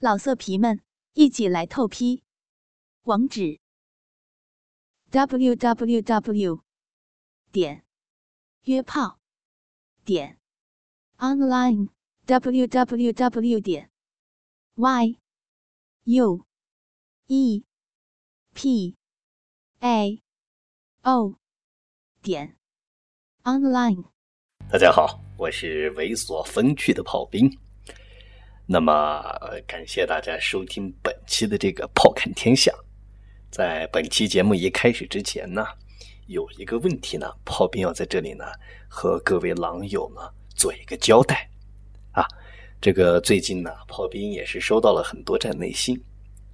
老色皮们，一起来透批！网址：w w w 点约炮点 online w w w 点 y u e p a o 点 online。大家好，我是猥琐风趣的炮兵。那么，感谢大家收听本期的这个《炮看天下》。在本期节目一开始之前呢，有一个问题呢，炮兵要在这里呢和各位狼友呢做一个交代啊。这个最近呢，炮兵也是收到了很多站内信。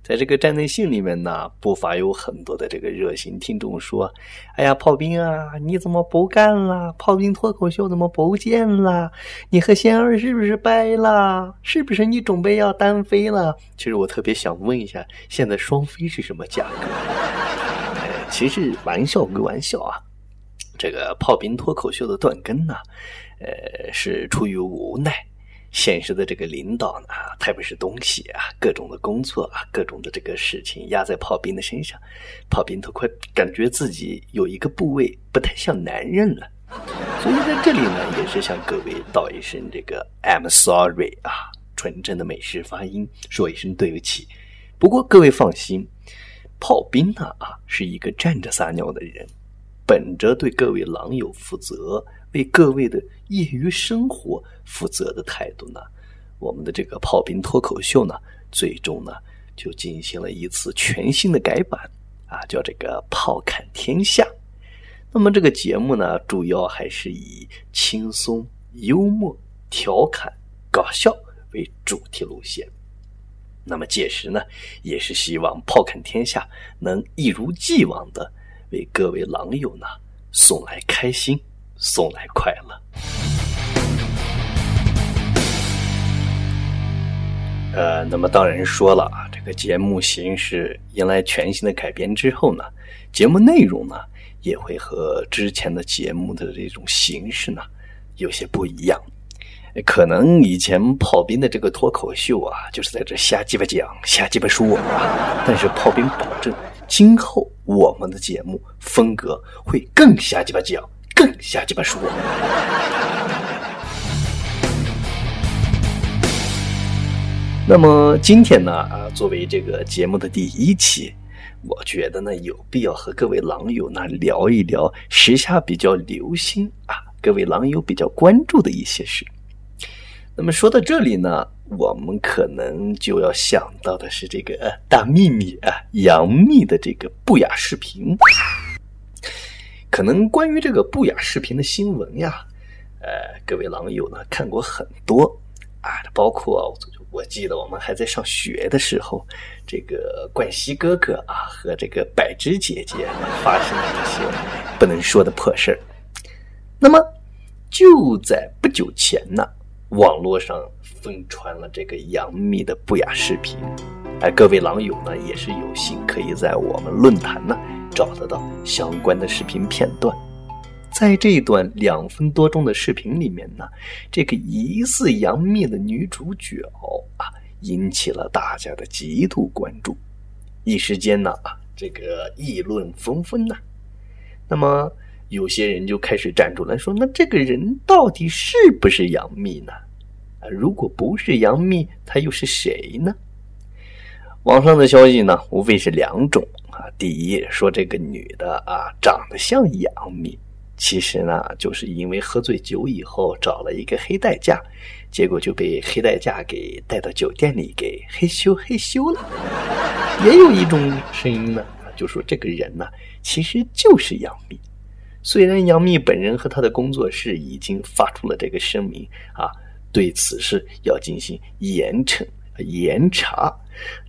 在这个站内信里面呢，不乏有很多的这个热心听众说：“哎呀，炮兵啊，你怎么不干了？炮兵脱口秀怎么不见了？你和仙儿是不是掰了？是不是你准备要单飞了？”其实我特别想问一下，现在双飞是什么价格？其实玩笑归玩笑啊，这个炮兵脱口秀的断更呢，呃，是出于无奈。现实的这个领导呢，太不是东西啊！各种的工作啊，各种的这个事情压在炮兵的身上，炮兵都快感觉自己有一个部位不太像男人了。所以在这里呢，也是向各位道一声这个 I'm sorry 啊，纯正的美式发音，说一声对不起。不过各位放心，炮兵呢啊，是一个站着撒尿的人，本着对各位狼友负责。为各位的业余生活负责的态度呢？我们的这个炮兵脱口秀呢，最终呢就进行了一次全新的改版啊，叫这个“炮侃天下”。那么这个节目呢，主要还是以轻松、幽默、调侃、搞笑为主题路线。那么届时呢，也是希望“炮侃天下”能一如既往的为各位狼友呢送来开心。送来快乐。呃，那么当然说了啊，这个节目形式迎来全新的改编之后呢，节目内容呢也会和之前的节目的这种形式呢有些不一样。可能以前炮兵的这个脱口秀啊，就是在这瞎鸡巴讲、瞎鸡巴说啊，但是炮兵保证，今后我们的节目风格会更瞎鸡巴讲。更瞎鸡巴说。那么今天呢啊，作为这个节目的第一期，我觉得呢有必要和各位狼友呢聊一聊时下比较流行啊，各位狼友比较关注的一些事。那么说到这里呢，我们可能就要想到的是这个大秘密啊，杨幂的这个不雅视频。可能关于这个不雅视频的新闻呀，呃，各位狼友呢看过很多啊，包括我记得我们还在上学的时候，这个冠希哥哥啊和这个柏芝姐姐发生了一些不能说的破事儿。那么就在不久前呢，网络上疯传了这个杨幂的不雅视频，哎，各位狼友呢也是有幸可以在我们论坛呢。找得到相关的视频片段，在这段两分多钟的视频里面呢，这个疑似杨幂的女主角啊，引起了大家的极度关注，一时间呢啊，这个议论纷纷呐。那么有些人就开始站出来说：“那这个人到底是不是杨幂呢？啊，如果不是杨幂，她又是谁呢？”网上的消息呢，无非是两种。啊，第一说这个女的啊长得像杨幂，其实呢就是因为喝醉酒以后找了一个黑代驾，结果就被黑代驾给带到酒店里给嘿咻嘿咻了。也有一种声音呢，就说这个人呢其实就是杨幂，虽然杨幂本人和她的工作室已经发出了这个声明啊，对此事要进行严惩严查，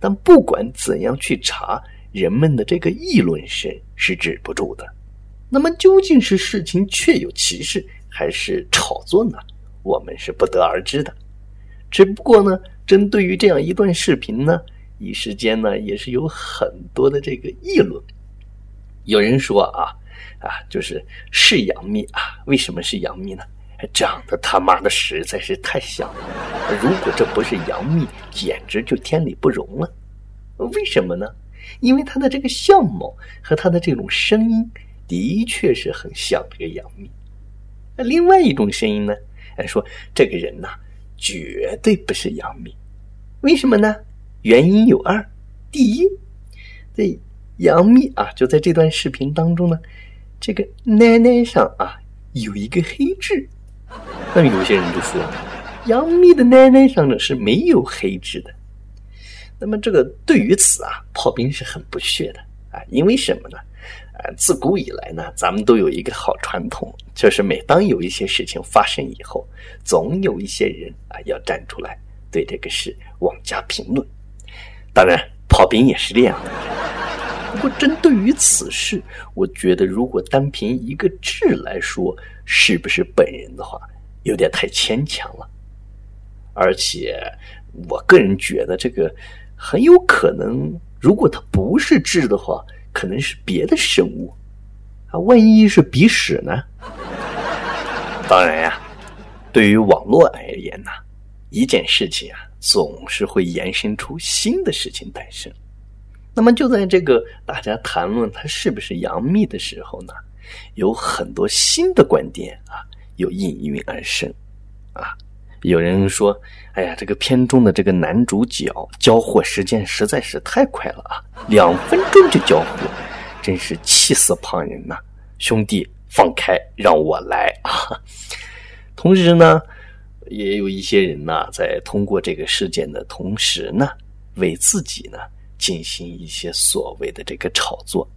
但不管怎样去查。人们的这个议论声是止不住的，那么究竟是事情确有其事，还是炒作呢？我们是不得而知的。只不过呢，针对于这样一段视频呢，一时间呢也是有很多的这个议论。有人说啊啊，就是是杨幂啊，为什么是杨幂呢？长得他妈的实在是太像了。如果这不是杨幂，简直就天理不容了。为什么呢？因为她的这个相貌和她的这种声音，的确是很像这个杨幂。那另外一种声音呢？哎，说这个人呐，绝对不是杨幂。为什么呢？原因有二。第一，这杨幂啊，就在这段视频当中呢，这个奶奶上啊有一个黑痣。那么有些人就说，杨幂的奶奶上呢是没有黑痣的。那么这个对于此啊，炮兵是很不屑的啊，因为什么呢？啊，自古以来呢，咱们都有一个好传统，就是每当有一些事情发生以后，总有一些人啊要站出来对这个事妄加评论。当然，炮兵也是这样的。不过，针对于此事，我觉得如果单凭一个痣来说是不是本人的话，有点太牵强了。而且，我个人觉得这个。很有可能，如果它不是痣的话，可能是别的生物啊。万一是鼻屎呢？当然呀，对于网络而言呢，一件事情啊，总是会延伸出新的事情诞生。那么就在这个大家谈论它是不是杨幂的时候呢，有很多新的观点啊，又应运而生啊。有人说：“哎呀，这个片中的这个男主角交货时间实在是太快了啊，两分钟就交货，真是气死旁人呐！兄弟，放开，让我来啊！” 同时呢，也有一些人呢，在通过这个事件的同时呢，为自己呢进行一些所谓的这个炒作。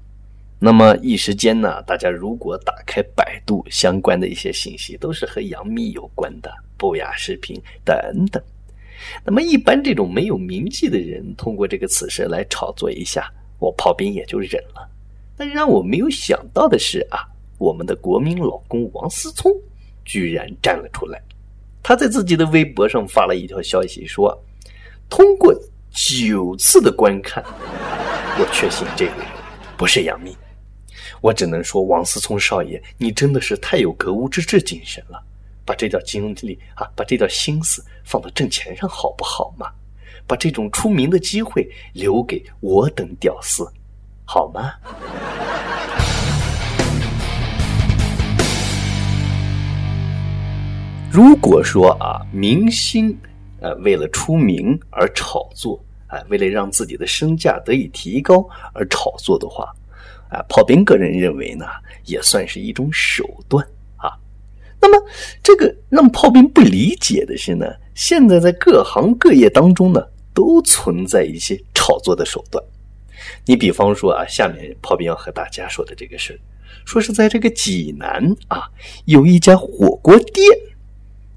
那么一时间呢，大家如果打开百度相关的一些信息，都是和杨幂有关的。不雅视频等等，那么一般这种没有名气的人，通过这个此事来炒作一下，我炮兵也就忍了。但让我没有想到的是啊，我们的国民老公王思聪居然站了出来，他在自己的微博上发了一条消息说：“通过九次的观看，我确信这个人不是杨幂。”我只能说，王思聪少爷，你真的是太有格物致知精神了。把这点精力啊，把这点心思放到挣钱上，好不好嘛？把这种出名的机会留给我等屌丝，好吗？如果说啊，明星呃为了出名而炒作，啊，为了让自己的身价得以提高而炒作的话，啊，炮兵个人认为呢，也算是一种手段啊。那么，这个让炮兵不理解的是呢，现在在各行各业当中呢，都存在一些炒作的手段。你比方说啊，下面炮兵要和大家说的这个事说是在这个济南啊，有一家火锅店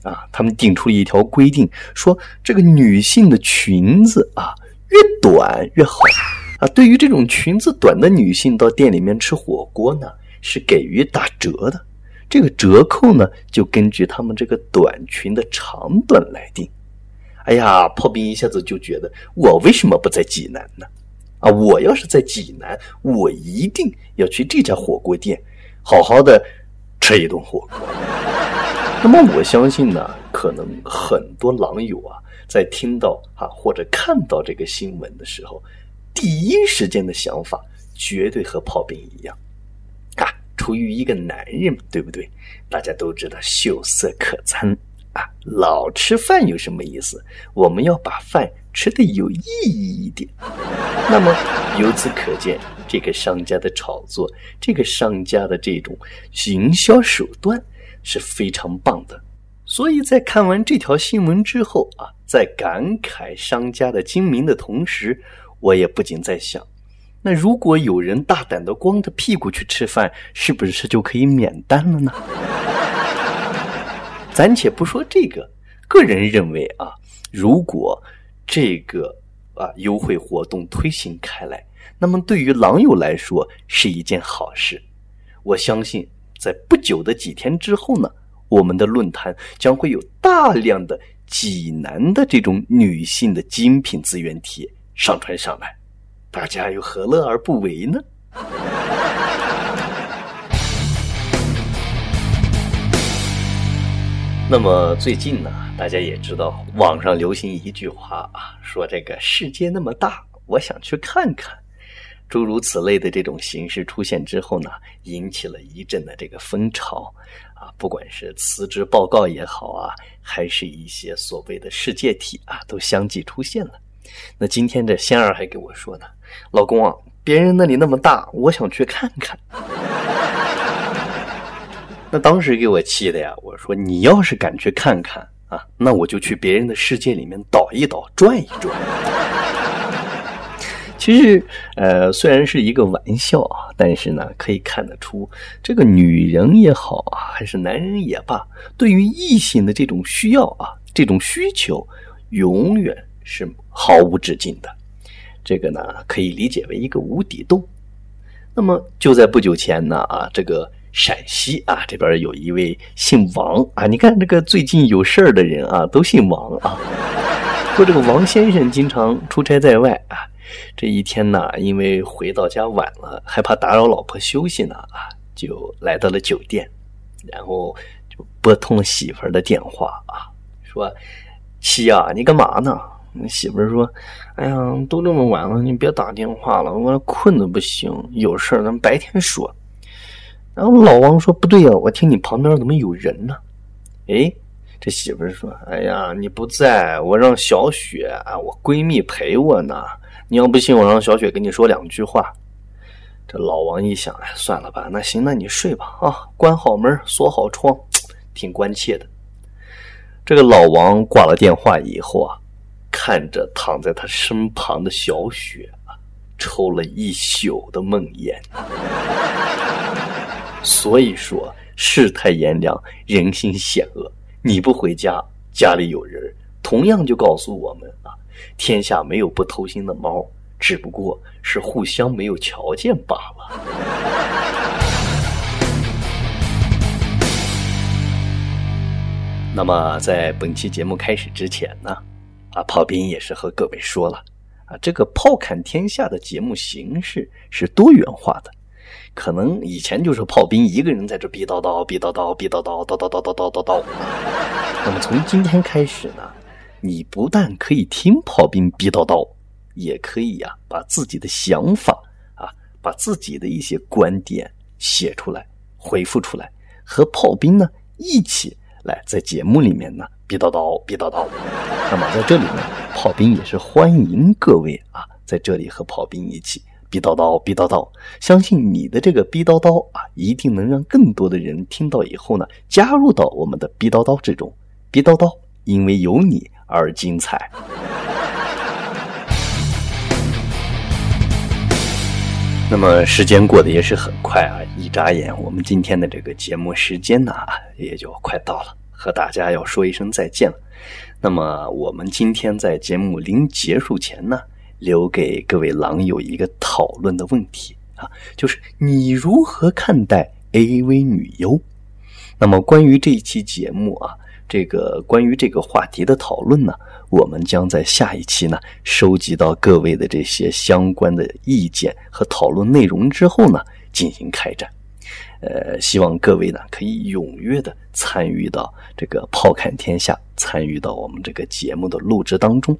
啊，他们定出了一条规定，说这个女性的裙子啊越短越好啊。对于这种裙子短的女性到店里面吃火锅呢，是给予打折的。这个折扣呢，就根据他们这个短裙的长短来定。哎呀，炮兵一下子就觉得，我为什么不在济南呢？啊，我要是在济南，我一定要去这家火锅店，好好的吃一顿火锅。那么我相信呢，可能很多狼友啊，在听到啊或者看到这个新闻的时候，第一时间的想法绝对和炮兵一样啊。出于一个男人，对不对？大家都知道秀色可餐啊，老吃饭有什么意思？我们要把饭吃的有意义一点。那么由此可见，这个商家的炒作，这个商家的这种营销手段是非常棒的。所以在看完这条新闻之后啊，在感慨商家的精明的同时，我也不禁在想。那如果有人大胆的光着屁股去吃饭，是不是就可以免单了呢？暂且不说这个，个人认为啊，如果这个啊优惠活动推行开来，那么对于狼友来说是一件好事。我相信在不久的几天之后呢，我们的论坛将会有大量的济南的这种女性的精品资源帖上传上来。大家又何乐而不为呢？那么最近呢，大家也知道，网上流行一句话啊，说这个世界那么大，我想去看看。诸如此类的这种形式出现之后呢，引起了一阵的这个风潮啊，不管是辞职报告也好啊，还是一些所谓的世界体啊，都相继出现了。那今天这仙儿还给我说呢，老公啊，别人那里那么大，我想去看看。那当时给我气的呀，我说你要是敢去看看啊，那我就去别人的世界里面倒一倒，转一转。其实，呃，虽然是一个玩笑啊，但是呢，可以看得出，这个女人也好啊，还是男人也罢，对于异性的这种需要啊，这种需求，永远是毫无止境的。这个呢，可以理解为一个无底洞。那么，就在不久前呢，啊，这个陕西啊这边有一位姓王啊，你看这个最近有事儿的人啊，都姓王啊。说这个王先生经常出差在外啊。这一天呢，因为回到家晚了，害怕打扰老婆休息呢，啊，就来到了酒店，然后就拨通了媳妇儿的电话啊，说：“妻啊，你干嘛呢？”媳妇儿说：“哎呀，都这么晚了，你别打电话了，我困的不行，有事儿咱们白天说。”然后老王说：“不对呀，我听你旁边怎么有人呢？”哎，这媳妇儿说：“哎呀，你不在我让小雪啊，我闺蜜陪我呢。”你要不信，我让小雪跟你说两句话。这老王一想，哎，算了吧，那行，那你睡吧啊，关好门，锁好窗，挺关切的。这个老王挂了电话以后啊，看着躺在他身旁的小雪啊，抽了一宿的梦魇。所以说，世态炎凉，人心险恶。你不回家，家里有人，同样就告诉我们啊。天下没有不偷腥的猫，只不过是互相没有条件罢了。那么，在本期节目开始之前呢，啊，炮兵也是和各位说了，啊，这个炮侃天下的节目形式是多元化的，可能以前就是炮兵一个人在这逼叨叨、逼叨叨、逼叨叨、叨叨叨叨叨叨叨。那么从今天开始呢？你不但可以听炮兵逼叨叨，也可以呀，把自己的想法啊，把自己的一些观点写出来，回复出来，和炮兵呢一起来在节目里面呢逼叨叨逼叨叨。那么在这里呢，炮兵也是欢迎各位啊，在这里和炮兵一起逼叨叨逼叨叨。相信你的这个逼叨叨啊，一定能让更多的人听到以后呢，加入到我们的逼叨叨之中。逼叨叨，因为有你。而精彩。那么时间过得也是很快啊，一眨眼，我们今天的这个节目时间呢，也就快到了，和大家要说一声再见了。那么我们今天在节目临结束前呢，留给各位狼友一个讨论的问题啊，就是你如何看待 AV 女优？那么关于这一期节目啊。这个关于这个话题的讨论呢，我们将在下一期呢收集到各位的这些相关的意见和讨论内容之后呢进行开展。呃，希望各位呢可以踊跃的参与到这个炮侃天下，参与到我们这个节目的录制当中。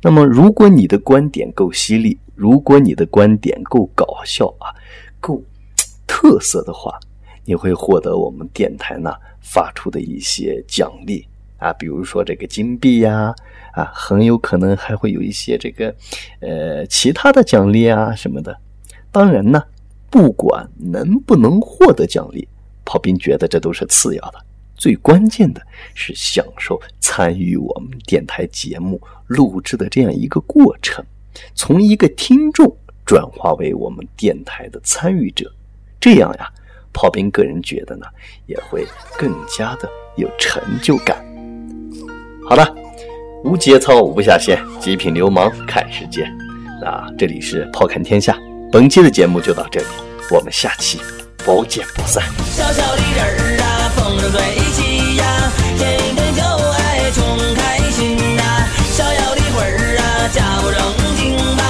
那么，如果你的观点够犀利，如果你的观点够搞笑啊，够特色的话，你会获得我们电台呢。发出的一些奖励啊，比如说这个金币呀，啊，很有可能还会有一些这个呃其他的奖励啊什么的。当然呢，不管能不能获得奖励，炮兵觉得这都是次要的，最关键的是享受参与我们电台节目录制的这样一个过程，从一个听众转化为我们电台的参与者，这样呀。炮兵个人觉得呢，也会更加的有成就感。好了，无节操无下限，极品流氓看世界。那这里是炮看天下，本期的节目就到这里，我们下期不见不散。小小的人儿啊，风筝最起呀，天天就爱穷开心呐。小小的魂儿啊，假不正经吧，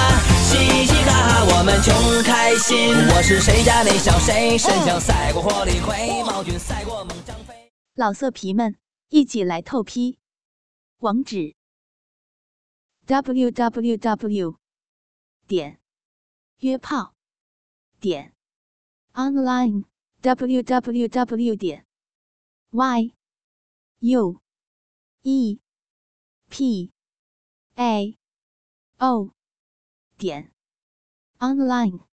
嘻嘻哈哈我们穷。心。我是谁家那小谁身强赛过活李逵貌俊赛过猛张飞。老色皮们一起来透批网址。www 点约炮点 online www 点 yue pao 点 online